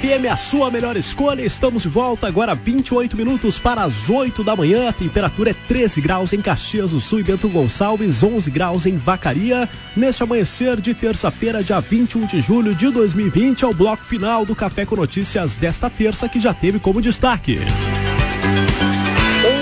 FM, a sua melhor escolha. Estamos de volta agora, 28 minutos para as 8 da manhã. A temperatura é 13 graus em Caxias do Sul e Bento Gonçalves, 11 graus em Vacaria. Neste amanhecer de terça-feira, dia 21 de julho de 2020, é o bloco final do Café com Notícias desta terça, que já teve como destaque.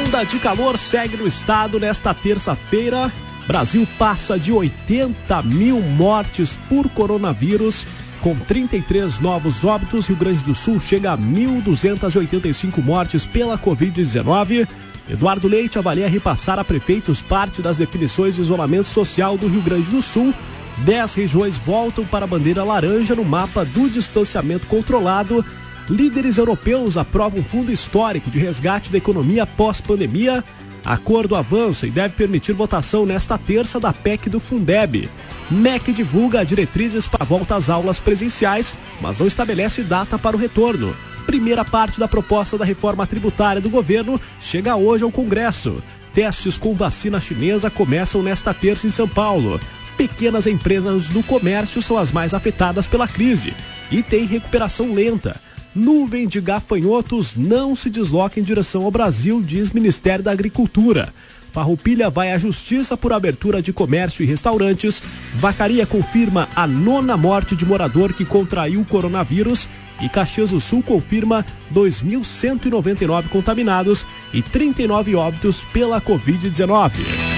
Onda de calor segue no estado nesta terça-feira. Brasil passa de 80 mil mortes por coronavírus com 33 novos óbitos, Rio Grande do Sul chega a 1.285 mortes pela Covid-19. Eduardo Leite avalia repassar a prefeitos parte das definições de isolamento social do Rio Grande do Sul. Dez regiões voltam para a bandeira laranja no mapa do distanciamento controlado. Líderes europeus aprovam um fundo histórico de resgate da economia pós-pandemia. Acordo avança e deve permitir votação nesta terça da PEC do Fundeb. MEC divulga diretrizes para a volta às aulas presenciais, mas não estabelece data para o retorno. Primeira parte da proposta da reforma tributária do governo chega hoje ao Congresso. Testes com vacina chinesa começam nesta terça em São Paulo. Pequenas empresas do comércio são as mais afetadas pela crise e tem recuperação lenta. Nuvem de gafanhotos não se desloca em direção ao Brasil, diz Ministério da Agricultura. Farroupilha vai à justiça por abertura de comércio e restaurantes. Vacaria confirma a nona morte de morador que contraiu o coronavírus. E Caxias do Sul confirma 2.199 contaminados e 39 óbitos pela Covid-19.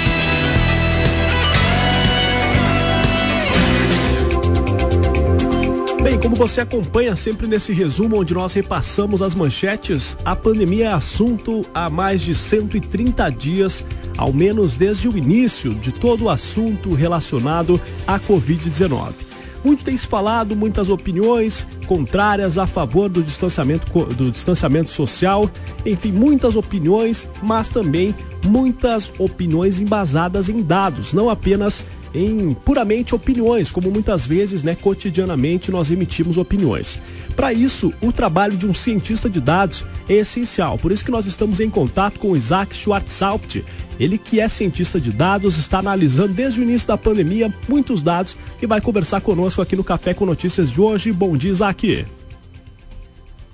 Bem, como você acompanha sempre nesse resumo onde nós repassamos as manchetes, a pandemia é assunto há mais de 130 dias, ao menos desde o início de todo o assunto relacionado à Covid-19. Muito tem se falado, muitas opiniões contrárias a favor do distanciamento, do distanciamento social, enfim, muitas opiniões, mas também muitas opiniões embasadas em dados, não apenas em puramente opiniões, como muitas vezes, né, cotidianamente nós emitimos opiniões. Para isso, o trabalho de um cientista de dados é essencial. Por isso que nós estamos em contato com o Isaac Schwarzhaupt. Ele que é cientista de dados, está analisando desde o início da pandemia muitos dados e vai conversar conosco aqui no Café com Notícias de hoje. Bom dia, Isaac.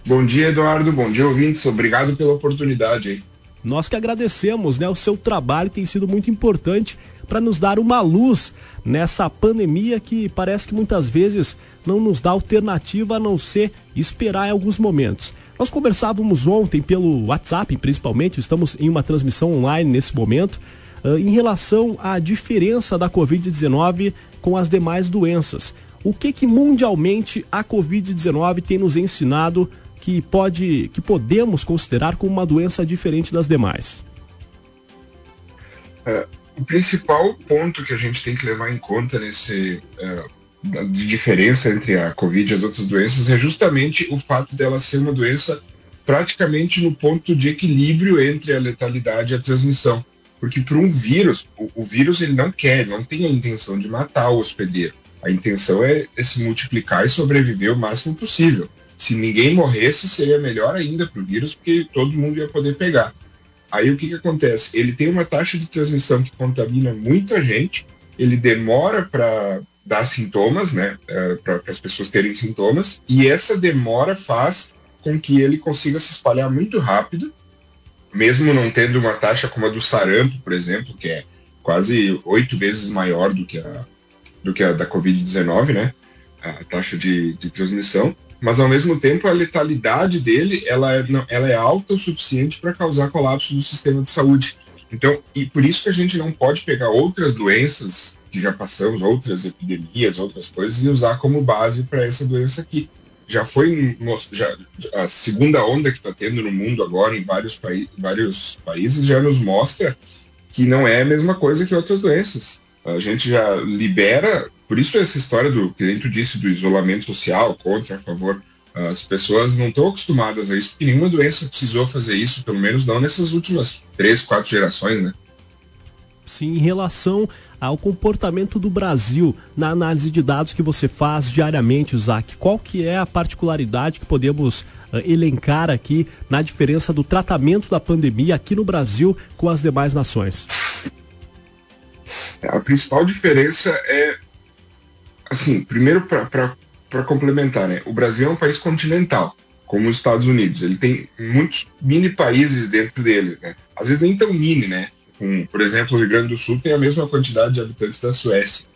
Bom dia, Eduardo. Bom dia, ouvintes. Obrigado pela oportunidade aí. Nós que agradecemos, né? O seu trabalho tem sido muito importante para nos dar uma luz nessa pandemia que parece que muitas vezes não nos dá alternativa a não ser esperar em alguns momentos. Nós conversávamos ontem pelo WhatsApp, principalmente, estamos em uma transmissão online nesse momento, uh, em relação à diferença da Covid-19 com as demais doenças. O que que mundialmente a Covid-19 tem nos ensinado que pode, que podemos considerar como uma doença diferente das demais? É, o principal ponto que a gente tem que levar em conta nesse uh, de diferença entre a Covid e as outras doenças é justamente o fato dela ser uma doença praticamente no ponto de equilíbrio entre a letalidade e a transmissão. Porque para um vírus, o, o, vírus ele não quer, não tem a intenção de matar o hospedeiro. A intenção é, é se multiplicar e sobreviver o máximo possível. Se ninguém morresse, seria melhor ainda para o vírus, porque todo mundo ia poder pegar. Aí o que, que acontece? Ele tem uma taxa de transmissão que contamina muita gente, ele demora para dar sintomas, né, é, para as pessoas terem sintomas, e essa demora faz com que ele consiga se espalhar muito rápido, mesmo não tendo uma taxa como a do sarampo, por exemplo, que é quase oito vezes maior do que a, do que a da Covid-19, né, a taxa de, de transmissão mas ao mesmo tempo a letalidade dele ela é, não, ela é alta o suficiente para causar colapso do sistema de saúde. Então, e por isso que a gente não pode pegar outras doenças que já passamos, outras epidemias, outras coisas, e usar como base para essa doença aqui. Já foi já, a segunda onda que está tendo no mundo agora em vários, paí vários países já nos mostra que não é a mesma coisa que outras doenças. A gente já libera por isso essa história do que dentro disse do isolamento social, contra, a favor, as pessoas não estão acostumadas a isso, porque nenhuma doença precisou fazer isso, pelo menos não nessas últimas três, quatro gerações, né? Sim, em relação ao comportamento do Brasil na análise de dados que você faz diariamente, Isaac, qual que é a particularidade que podemos uh, elencar aqui na diferença do tratamento da pandemia aqui no Brasil com as demais nações? A principal diferença é assim, primeiro para complementar, né? O Brasil é um país continental, como os Estados Unidos. Ele tem muitos mini países dentro dele, né? Às vezes nem tão mini, né? Um, por exemplo, o Rio Grande do Sul tem a mesma quantidade de habitantes da Suécia.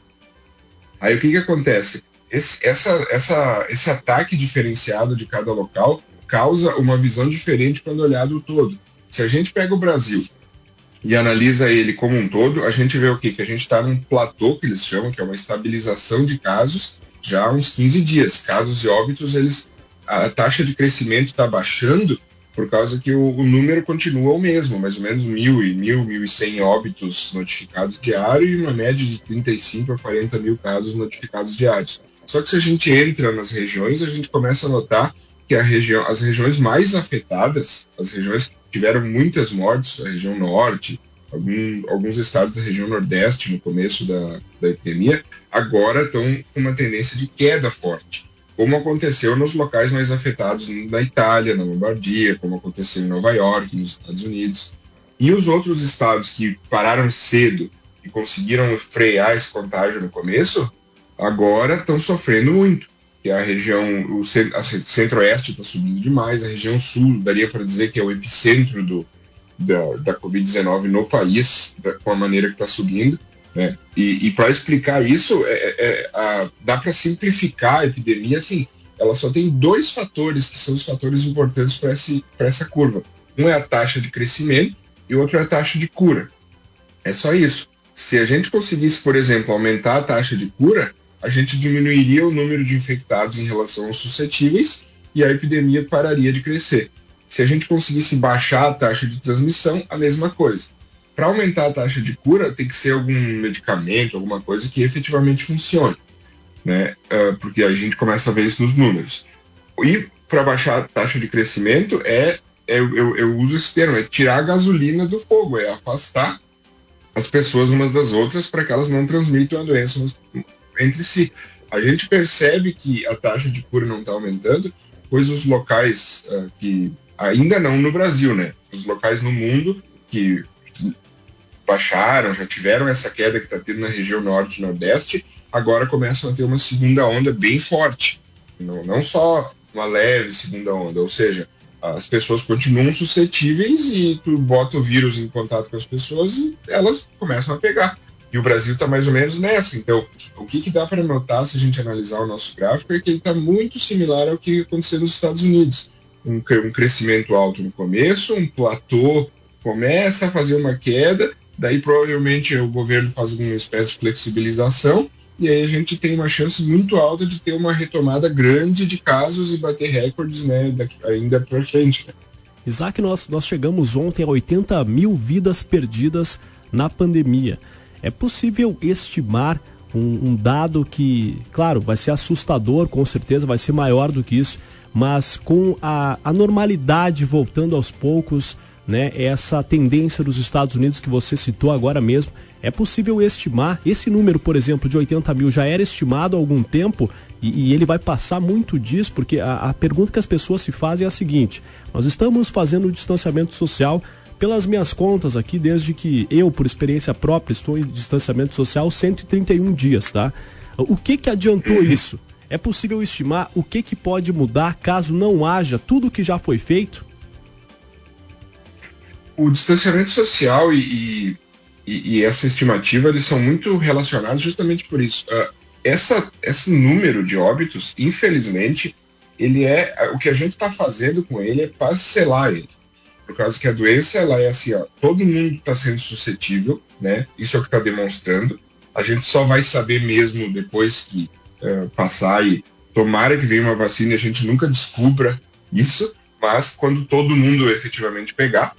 Aí o que que acontece? Esse, essa, essa, esse ataque diferenciado de cada local causa uma visão diferente quando olhado o todo. Se a gente pega o Brasil e analisa ele como um todo, a gente vê o quê? Que a gente está num platô, que eles chamam, que é uma estabilização de casos, já há uns 15 dias. Casos e óbitos, eles a taxa de crescimento está baixando por causa que o, o, número continua o mesmo, mais ou menos mil e mil, mil e cem óbitos notificados diário e uma média de 35 a 40 mil casos notificados diários. Só que se a gente entra nas regiões, a gente começa a notar que a região, as regiões mais afetadas, as regiões que tiveram muitas mortes, a região norte, algum, alguns estados da região nordeste no começo da, da epidemia, agora estão com uma tendência de queda forte como aconteceu nos locais mais afetados na Itália, na Lombardia, como aconteceu em Nova York, nos Estados Unidos. E os outros estados que pararam cedo e conseguiram frear esse contágio no começo, agora estão sofrendo muito. Que a região, o centro-oeste está subindo demais, a região sul, daria para dizer que é o epicentro do, da, da Covid-19 no país, da, com a maneira que está subindo. Né? E, e para explicar isso, é, é, é a, dá para simplificar a epidemia assim. Ela só tem dois fatores que são os fatores importantes para essa curva. Um é a taxa de crescimento e o outro é a taxa de cura. É só isso. Se a gente conseguisse, por exemplo, aumentar a taxa de cura, a gente diminuiria o número de infectados em relação aos suscetíveis e a epidemia pararia de crescer. Se a gente conseguisse baixar a taxa de transmissão, a mesma coisa para aumentar a taxa de cura, tem que ser algum medicamento, alguma coisa que efetivamente funcione, né? Uh, porque a gente começa a ver isso nos números. E para baixar a taxa de crescimento é, é eu, eu, uso esse termo, é tirar a gasolina do fogo, é afastar as pessoas umas das outras para que elas não transmitam a doença entre si. A gente percebe que a taxa de cura não está aumentando, pois os locais uh, que ainda não no Brasil, né? Os locais no mundo que baixaram, já tiveram essa queda que está tendo na região norte e nordeste, agora começam a ter uma segunda onda bem forte. Não, não só uma leve segunda onda, ou seja, as pessoas continuam suscetíveis e tu bota o vírus em contato com as pessoas e elas começam a pegar. E o Brasil está mais ou menos nessa. Então, o que, que dá para notar se a gente analisar o nosso gráfico é que ele está muito similar ao que aconteceu nos Estados Unidos. Um, um crescimento alto no começo, um platô começa a fazer uma queda Daí provavelmente o governo faz uma espécie de flexibilização e aí a gente tem uma chance muito alta de ter uma retomada grande de casos e bater recordes né, daqui, ainda para frente. Né? Isaac, nós, nós chegamos ontem a 80 mil vidas perdidas na pandemia. É possível estimar um, um, dado que, claro, vai ser assustador, com certeza, vai ser maior do que isso, mas com a, a normalidade voltando aos poucos, né, essa tendência dos Estados Unidos que você citou agora mesmo. É possível estimar, esse número, por exemplo, de 80 mil já era estimado há algum tempo e, e ele vai passar muito disso, porque a, a pergunta que as pessoas se fazem é a seguinte: nós estamos fazendo o distanciamento social pelas minhas contas aqui, desde que eu, por experiência própria, estou em distanciamento social 131 dias, tá? O que que adiantou uhum. isso? É possível estimar o que que pode mudar caso não haja tudo o que já foi feito? o distanciamento social e, e, e, essa estimativa eles são muito relacionados justamente por isso. Uh, essa, esse número de óbitos, infelizmente, ele é o que a gente está fazendo com ele é parcelar ele. Por causa que a doença ela é assim, ó, todo mundo está sendo suscetível, né? Isso é o que está demonstrando. A gente só vai saber mesmo depois que uh, passar e tomara que venha uma vacina e a gente nunca descubra isso, mas quando todo mundo efetivamente pegar,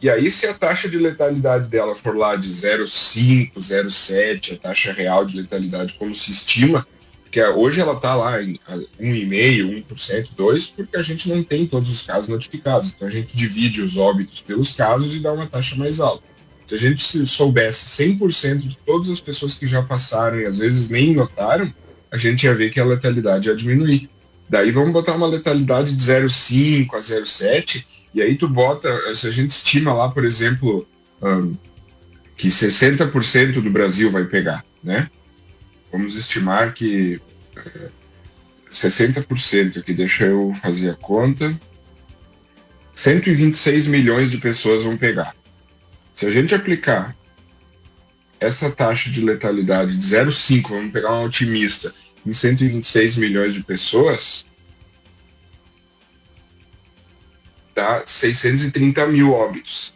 e aí, se a taxa de letalidade dela for lá de 0,5, 0,7, a taxa real de letalidade, como se estima, porque hoje ela está lá em 1,5%, 1%, 2%, porque a gente não tem todos os casos notificados. Então a gente divide os óbitos pelos casos e dá uma taxa mais alta. Se a gente soubesse 100% de todas as pessoas que já passaram e às vezes nem notaram, a gente ia ver que a letalidade ia diminuir. Daí vamos botar uma letalidade de 0,5 a 0,7 e aí tu bota, se a gente estima lá, por exemplo, um, que 60% do Brasil vai pegar, né? Vamos estimar que 60% aqui, deixa eu fazer a conta. 126 milhões de pessoas vão pegar. Se a gente aplicar essa taxa de letalidade de 0,5, vamos pegar um otimista, em 126 milhões de pessoas, dá 630 mil óbitos.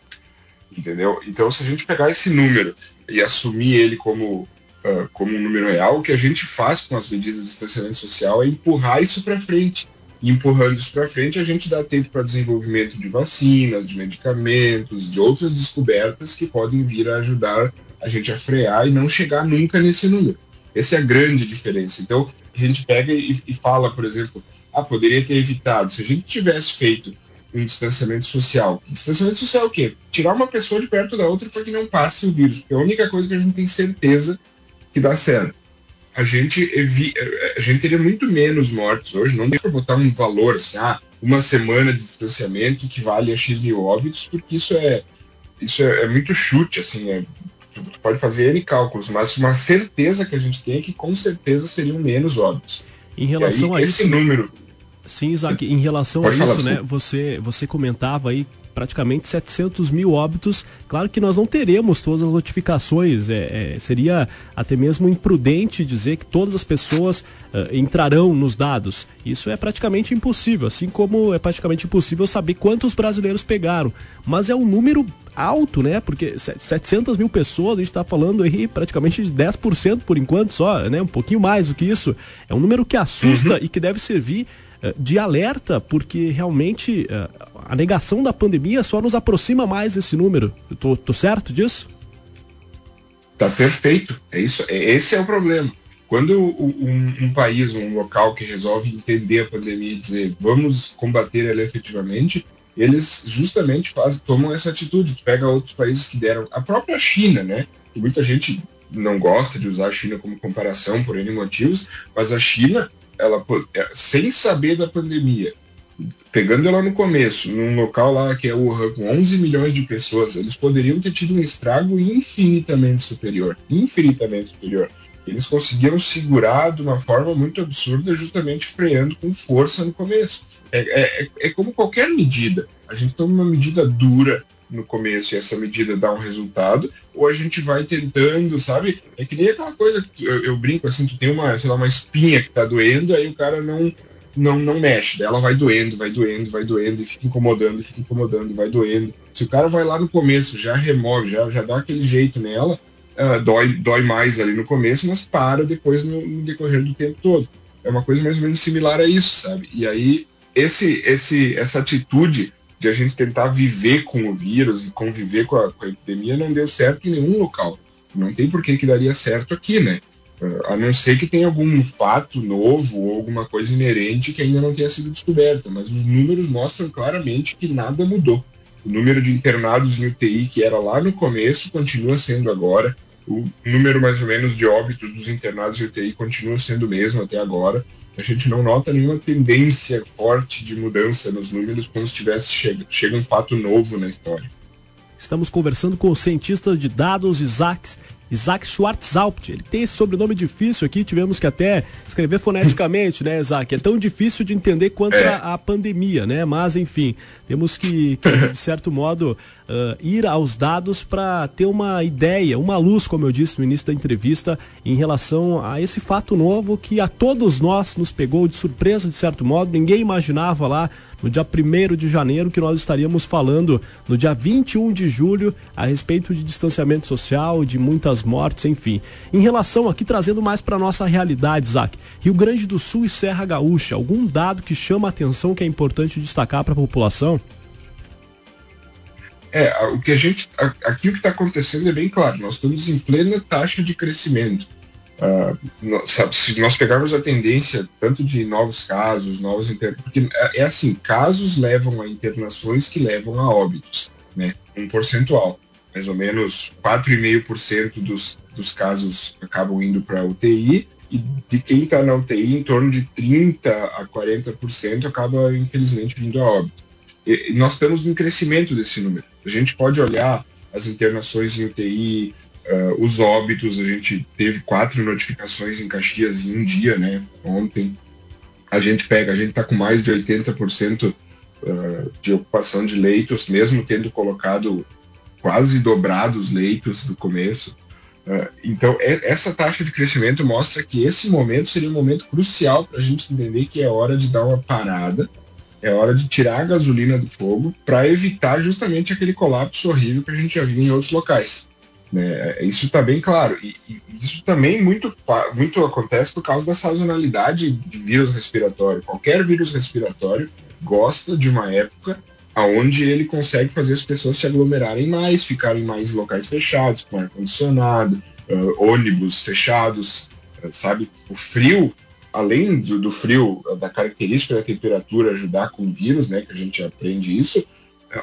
Entendeu? Então, se a gente pegar esse número e assumir ele como, uh, como um número real, o que a gente faz com as medidas de distanciamento social é empurrar isso para frente. E empurrando isso para frente, a gente dá tempo para desenvolvimento de vacinas, de medicamentos, de outras descobertas que podem vir a ajudar a gente a frear e não chegar nunca nesse número. Essa é a grande diferença. Então, a gente pega e, e fala, por exemplo, ah, poderia ter evitado. Se a gente tivesse feito um distanciamento social. Distanciamento social é o quê? Tirar uma pessoa de perto da outra para que não passe o vírus. é a única coisa que a gente tem certeza que dá certo. A gente, evi a gente teria muito menos mortes hoje. Não dá para botar um valor assim, ah, uma semana de distanciamento que vale a X mil óbitos, porque isso é, isso é, é muito chute, assim, é, tu pode fazer N cálculos, mas uma certeza que a gente tem é que com certeza seriam menos óbitos. Em relação aí, a esse isso, número Sim, Isaac, em relação a isso, né, você, você comentava aí praticamente 700 mil óbitos. Claro que nós não teremos todas as notificações, é, é, seria até mesmo imprudente dizer que todas as pessoas uh, entrarão nos dados. Isso é praticamente impossível, assim como é praticamente impossível saber quantos brasileiros pegaram. Mas é um número alto, né? Porque 700 mil pessoas, a gente está falando aí praticamente de 10% por enquanto só, né? Um pouquinho mais do que isso. É um número que assusta uhum. e que deve servir de alerta, porque realmente eh, a negação da pandemia só nos aproxima mais desse número. Eu tô, tô certo disso? Tá perfeito. É isso. É, esse é o problema. Quando um, um, país, um local que resolve entender a pandemia e dizer vamos combater ela efetivamente, eles justamente fazem, tomam essa atitude. Tu pega outros países que deram, a própria China, né? Muita gente não gosta de usar a China como comparação por N motivos, mas a China ela é, sem saber da pandemia, pegando ela no começo, num local lá que é Wuhan, com 11 milhões de pessoas, eles poderiam ter tido um estrago infinitamente superior, infinitamente superior. Eles conseguiram segurar de uma forma muito absurda, justamente freando com força no começo. É, é, é como qualquer medida. A gente toma uma medida dura, no começo e essa medida dá um resultado, ou a gente vai tentando, sabe? É que nem aquela coisa que eu, eu brinco assim, tu tem uma, sei lá, uma espinha que tá doendo, aí o cara não não, não mexe, daí ela vai doendo, vai doendo, vai doendo, e fica incomodando, fica incomodando, vai doendo. Se o cara vai lá no começo, já remove, já, já dá aquele jeito nela, uh, dói, dói mais ali no começo, mas para depois no, no, decorrer do tempo todo. É uma coisa mais ou menos similar a isso, sabe? E aí, esse, esse, essa atitude de a gente tentar viver com o vírus e conviver com a, com a epidemia não deu certo em nenhum local. Não tem por que que daria certo aqui, né? A não ser que tenha algum fato novo ou alguma coisa inerente que ainda não tenha sido descoberta, mas os números mostram claramente que nada mudou. O número de internados em UTI, que era lá no começo, continua sendo agora. O número mais ou menos de óbitos dos internados em UTI continua sendo o mesmo até agora a gente não nota nenhuma tendência forte de mudança nos números quando tivesse chega, chega um fato novo na história. Estamos conversando com o cientista de dados Isaac Isaac Schwarzhaupt. Ele tem esse sobrenome difícil aqui, tivemos que até escrever foneticamente, né, Isaac? É tão difícil de entender quanto é. a, a, pandemia, né? Mas, enfim, temos que, que de certo modo, uh, ir aos dados para ter uma ideia, uma luz, como eu disse no início da entrevista, em relação a esse fato novo que a todos nós nos pegou de surpresa, de certo modo. Ninguém imaginava lá no dia 1 de janeiro que nós estaríamos falando no dia 21 de julho a respeito de distanciamento social, de muitas mortes, enfim. Em relação aqui, trazendo mais para nossa realidade, Isaac, Rio Grande do Sul e Serra Gaúcha, algum dado que chama a atenção que é importante destacar para a população? É, o que a gente. Aqui o que está acontecendo é bem claro, nós estamos em plena taxa de crescimento. Uh, nós, sabe, se nós pegarmos a tendência tanto de novos casos, novos inter... porque é, é assim, casos levam a internações que levam a óbitos, né? Um percentual, mais ou menos 4,5% dos, dos casos acabam indo para UTI e de quem está na UTI, em torno de 30 a 40% acaba infelizmente vindo a óbito. E, nós estamos em crescimento desse número. A gente pode olhar as internações em UTI, uh, os óbitos, a gente teve quatro notificações em Caxias em um dia, né? Ontem. a gente pega, a gente está com mais de 80% uh, de ocupação de leitos, mesmo tendo colocado quase dobrado os leitos do começo. Uh, então, é, essa taxa de crescimento mostra que esse momento seria um momento crucial para a gente entender que é hora de dar uma parada, é hora de tirar a gasolina do fogo para evitar justamente aquele colapso horrível que a gente já viu em outros locais. Né? Isso está bem claro. E, e, isso também muito, muito acontece por causa da sazonalidade de vírus respiratório. Qualquer vírus respiratório gosta de uma época aonde ele consegue fazer as pessoas se aglomerarem mais, ficarem mais em locais fechados, com ar-condicionado, uh, ônibus fechados, uh, sabe? O frio, além do, do, frio, da característica da temperatura ajudar com o vírus, né, que a gente aprende isso,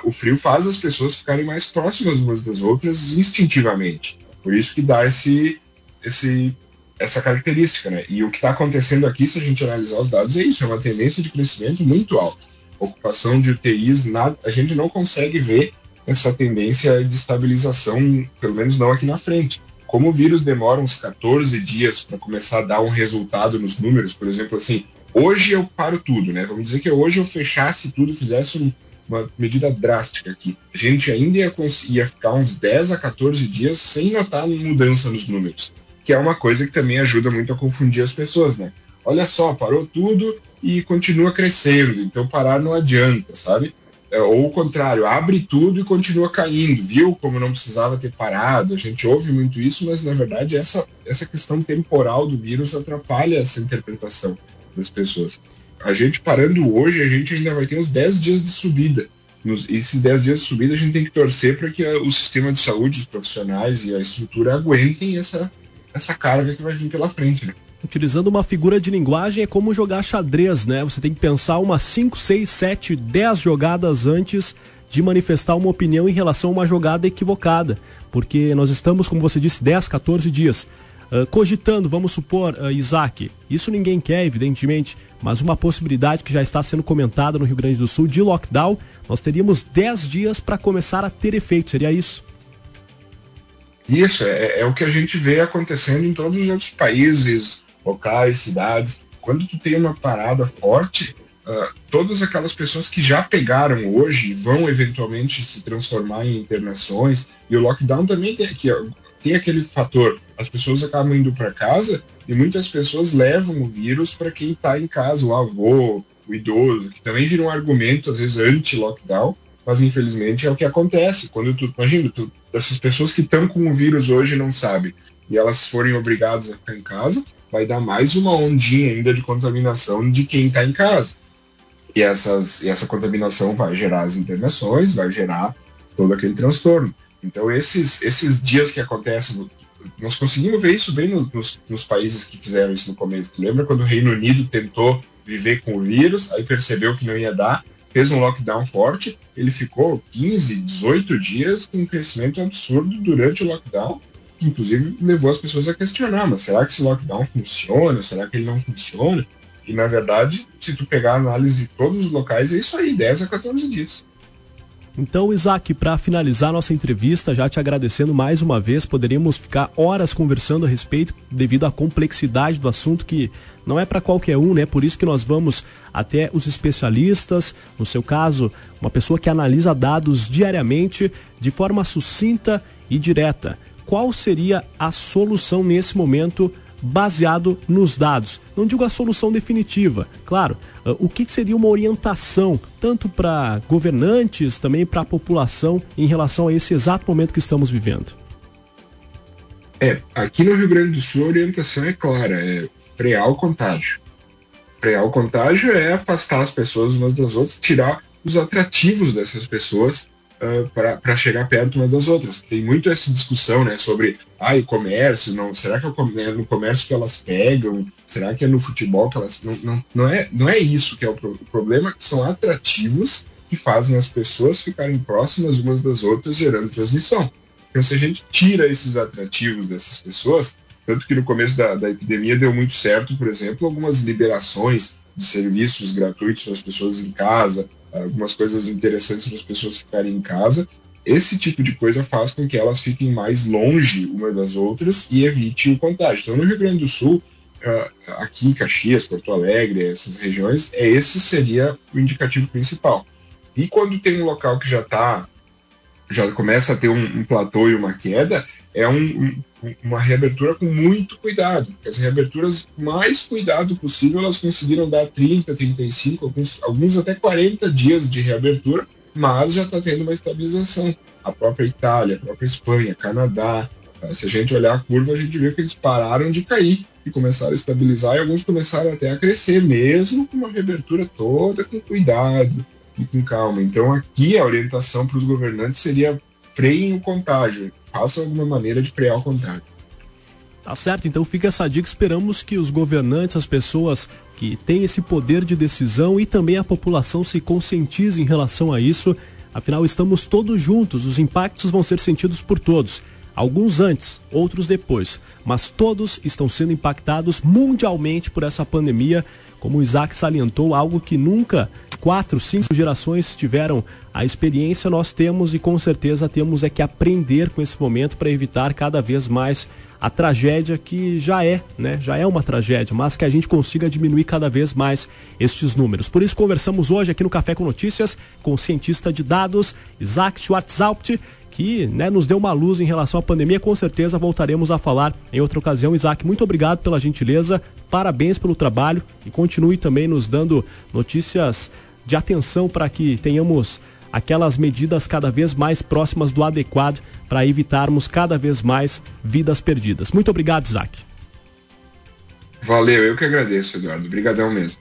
o frio faz as pessoas ficarem mais próximas umas das outras instintivamente. Por isso que dá esse, esse, essa característica, né? E o que está acontecendo aqui, se a gente analisar os dados, é isso, é uma tendência de crescimento muito alta ocupação de UTIs, nada, a gente não consegue ver essa tendência de estabilização, pelo menos não aqui na frente. Como o vírus demora uns 14 dias para começar a dar um resultado nos números, por exemplo, assim, hoje eu paro tudo, né? Vamos dizer que hoje eu fechasse tudo, fizesse uma medida drástica aqui. A gente ainda ia, ia ficar uns 10 a 14 dias sem notar mudança nos números, que é uma coisa que também ajuda muito a confundir as pessoas, né? Olha só, parou tudo, e continua crescendo. Então parar não adianta, sabe? É, ou o contrário, abre tudo e continua caindo, viu? Como não precisava ter parado. A gente ouve muito isso, mas na verdade essa, essa questão temporal do vírus atrapalha essa interpretação das pessoas. A gente parando hoje, a gente ainda vai ter uns 10 dias de subida. Nos, esses 10 dias de subida a gente tem que torcer para que o sistema de saúde, os profissionais e a estrutura aguentem essa, essa carga que vai vir pela frente. Né? Utilizando uma figura de linguagem é como jogar xadrez, né? Você tem que pensar umas 5, 6, 7, 10 jogadas antes de manifestar uma opinião em relação a uma jogada equivocada. Porque nós estamos, como você disse, 10, 14 dias uh, cogitando, vamos supor, uh, Isaac, isso ninguém quer, evidentemente, mas uma possibilidade que já está sendo comentada no Rio Grande do Sul de lockdown, nós teríamos 10 dias para começar a ter efeito, seria isso? Isso, é, é o que a gente vê acontecendo em todos os outros países, locais, cidades. Quando tu tem uma parada forte, uh, todas aquelas pessoas que já pegaram hoje vão eventualmente se transformar em internações. E o lockdown também tem, aqui, tem aquele fator. As pessoas acabam indo para casa e muitas pessoas levam o vírus para quem está em casa, o avô, o idoso, que também vira um argumento, às vezes, anti-lockdown, mas infelizmente é o que acontece. Quando tu, imagina, tu, essas pessoas que estão com o vírus hoje não sabem, e elas forem obrigadas a ficar em casa, vai dar mais uma ondinha ainda de contaminação de quem está em casa. E, essas, e essa contaminação vai gerar as internações, vai gerar todo aquele transtorno. Então, esses, esses dias que acontecem, nós conseguimos ver isso bem no, nos, nos, países que fizeram isso no começo. Tu lembra quando o Reino Unido tentou viver com o vírus, aí percebeu que não ia dar, fez um lockdown forte, ele ficou 15, 18 dias com um crescimento absurdo durante o lockdown, inclusive levou as pessoas a questionar, mas será que esse lockdown funciona? Será que ele não funciona? E na verdade, se tu pegar a análise de todos os locais, é isso aí, 10 a 14 dias. Então, Isaac, para finalizar nossa entrevista, já te agradecendo mais uma vez, poderíamos ficar horas conversando a respeito devido à complexidade do assunto que não é para qualquer um, né? Por isso que nós vamos até os especialistas, no seu caso, uma pessoa que analisa dados diariamente de forma sucinta e direta qual seria a solução nesse momento baseado nos dados. Não digo a solução definitiva, claro, uh, o que seria uma orientação, tanto para governantes, também para a população, em relação a esse exato momento que estamos vivendo? É, aqui no Rio Grande do Sul a orientação é clara, é frear o contágio. Frear o contágio é afastar as pessoas umas das outras, tirar os atrativos dessas pessoas para chegar perto uma das outras. Tem muito essa discussão né, sobre ah, e comércio, não, será que é no comércio que elas pegam? Será que é no futebol que elas. Não, não, não, é, não é isso que é o, pro, o problema, são atrativos que fazem as pessoas ficarem próximas umas das outras, gerando transmissão. Então, se a gente tira esses atrativos dessas pessoas, tanto que no começo da, da epidemia deu muito certo, por exemplo, algumas liberações de serviços gratuitos para as pessoas em casa, algumas coisas interessantes para as pessoas ficarem em casa. Esse tipo de coisa faz com que elas fiquem mais longe uma das outras e evite o contágio. Então, no Rio Grande do Sul, uh, aqui em Caxias, Porto Alegre, essas regiões, é esse seria o indicativo principal. E quando tem um local que já está, já começa a ter um, um platô e uma queda, é um, um, uma reabertura com muito cuidado. As reaberturas, mais cuidado possível, elas conseguiram dar 30, 35, alguns, alguns até 40 dias de reabertura, mas já está tendo uma estabilização. A própria Itália, a própria Espanha, Canadá, tá? se a gente olhar a curva, a gente vê que eles pararam de cair e começaram a estabilizar e alguns começaram até a crescer, mesmo com uma reabertura toda com cuidado e com calma. Então aqui a orientação para os governantes seria freiem o contágio, façam alguma maneira de frear o contágio. Tá certo, então fica essa dica. Esperamos que os governantes, as pessoas que têm esse poder de decisão e também a população se conscientize em relação a isso. Afinal, estamos todos juntos, os impactos vão ser sentidos por todos. Alguns antes, outros depois, mas todos estão sendo impactados mundialmente por essa pandemia, como o Isaac salientou, algo que nunca quatro, cinco gerações tiveram a experiência, nós temos e com certeza temos é que aprender com esse momento para evitar cada vez mais a tragédia que já é, né? Já é uma tragédia, mas que a gente consiga diminuir cada vez mais estes números. Por isso conversamos hoje aqui no Café com Notícias com o cientista de dados Isaac Schwarzhaupt, que né, nos deu uma luz em relação à pandemia. Com certeza voltaremos a falar em outra ocasião. Isaac, muito obrigado pela gentileza, parabéns pelo trabalho e continue também nos dando notícias de atenção para que tenhamos aquelas medidas cada vez mais próximas do adequado para evitarmos cada vez mais vidas perdidas. Muito obrigado, Isaac. Valeu, eu que agradeço, Eduardo. Obrigadão mesmo.